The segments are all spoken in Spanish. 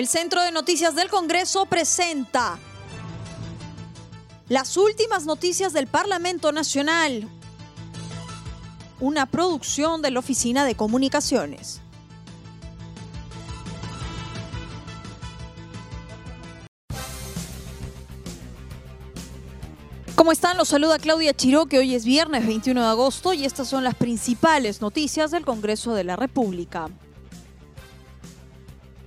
El Centro de Noticias del Congreso presenta las últimas noticias del Parlamento Nacional, una producción de la Oficina de Comunicaciones. ¿Cómo están? Los saluda Claudia Chiró, que hoy es viernes 21 de agosto y estas son las principales noticias del Congreso de la República.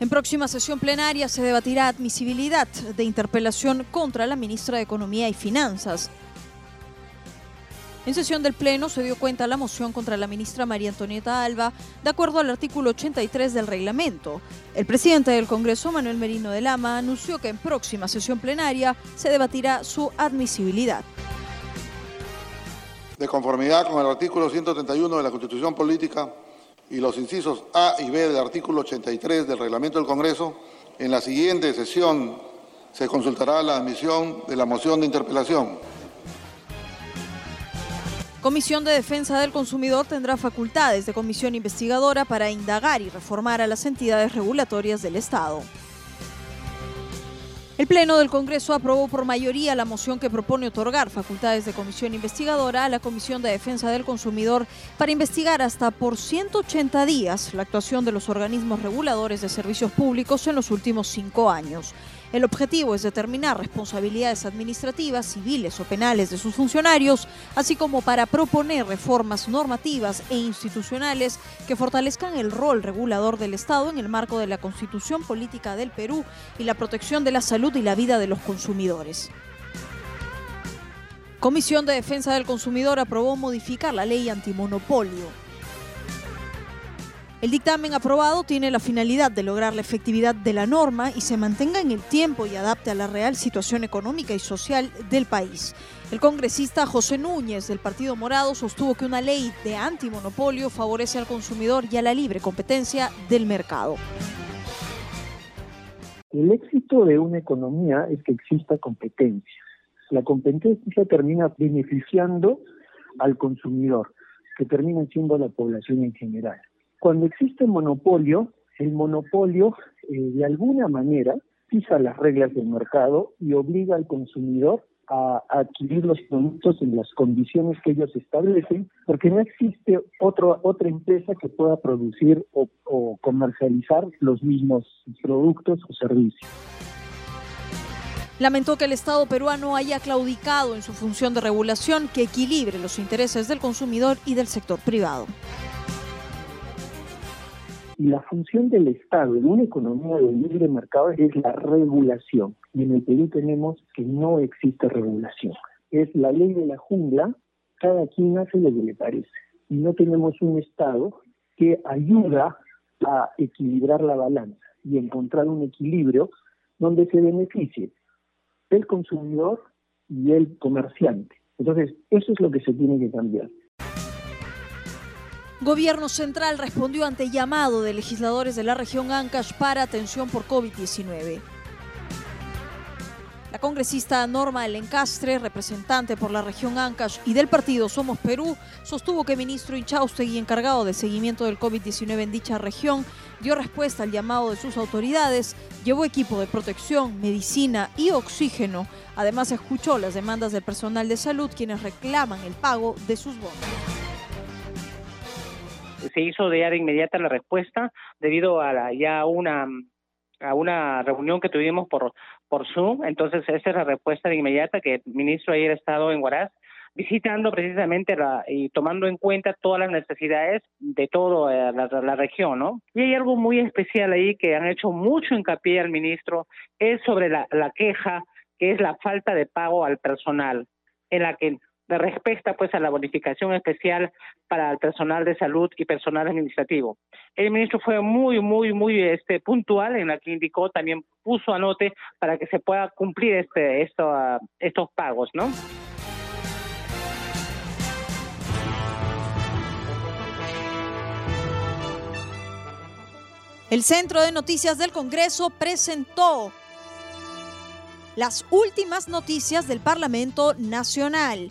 En próxima sesión plenaria se debatirá admisibilidad de interpelación contra la ministra de Economía y Finanzas. En sesión del Pleno se dio cuenta la moción contra la ministra María Antonieta Alba, de acuerdo al artículo 83 del reglamento. El presidente del Congreso, Manuel Merino de Lama, anunció que en próxima sesión plenaria se debatirá su admisibilidad. De conformidad con el artículo 131 de la Constitución Política y los incisos A y B del artículo 83 del reglamento del Congreso, en la siguiente sesión se consultará la admisión de la moción de interpelación. Comisión de Defensa del Consumidor tendrá facultades de comisión investigadora para indagar y reformar a las entidades regulatorias del Estado. El Pleno del Congreso aprobó por mayoría la moción que propone otorgar facultades de comisión investigadora a la Comisión de Defensa del Consumidor para investigar hasta por 180 días la actuación de los organismos reguladores de servicios públicos en los últimos cinco años. El objetivo es determinar responsabilidades administrativas, civiles o penales de sus funcionarios, así como para proponer reformas normativas e institucionales que fortalezcan el rol regulador del Estado en el marco de la Constitución Política del Perú y la protección de la salud y la vida de los consumidores. Comisión de Defensa del Consumidor aprobó modificar la ley antimonopolio. El dictamen aprobado tiene la finalidad de lograr la efectividad de la norma y se mantenga en el tiempo y adapte a la real situación económica y social del país. El congresista José Núñez del Partido Morado sostuvo que una ley de antimonopolio favorece al consumidor y a la libre competencia del mercado. El éxito de una economía es que exista competencia. La competencia termina beneficiando al consumidor, que termina siendo la población en general. Cuando existe monopolio, el monopolio eh, de alguna manera fija las reglas del mercado y obliga al consumidor a, adquirir los productos en las condiciones que ellos establecen, porque no existe otro, otra empresa que pueda producir o, o comercializar los mismos productos o servicios. Lamentó que el Estado peruano haya claudicado en su función de regulación que equilibre los intereses del consumidor y del sector privado. Y la función del Estado en una economía de libre mercado es la regulación. Y en el Perú tenemos que no existe regulación. Es la ley de la jungla, cada quien hace lo que le parece. Y no tenemos un Estado que ayuda a equilibrar la balanza y encontrar un equilibrio donde se beneficie el consumidor y el comerciante. Entonces, eso es lo que se tiene que cambiar. Gobierno Central respondió ante llamado de legisladores de la región Ancash para atención por COVID-19. La congresista Norma Elencastre, representante por la región Ancash y del partido Somos Perú, sostuvo que el ministro Inchaustegui, encargado del seguimiento del COVID-19 en dicha región, dio respuesta al llamado de sus autoridades, llevó equipo de protección, medicina y oxígeno. Además, escuchó las demandas del personal de salud, quienes reclaman el pago de sus bonos se hizo de ya de inmediata la respuesta debido a la, ya una a una reunión que tuvimos por por Zoom, entonces esa es la respuesta de inmediata que el ministro ayer ha estado en Huaraz visitando precisamente la, y tomando en cuenta todas las necesidades de toda la, la, región, ¿no? Y hay algo muy especial ahí que han hecho mucho hincapié al ministro, es sobre la, la queja, que es la falta de pago al personal, en la que respecta pues a la bonificación especial para el personal de salud y personal administrativo. El ministro fue muy muy muy este puntual en la que indicó también puso anote para que se pueda cumplir este esto, estos pagos, ¿no? El Centro de Noticias del Congreso presentó las últimas noticias del Parlamento Nacional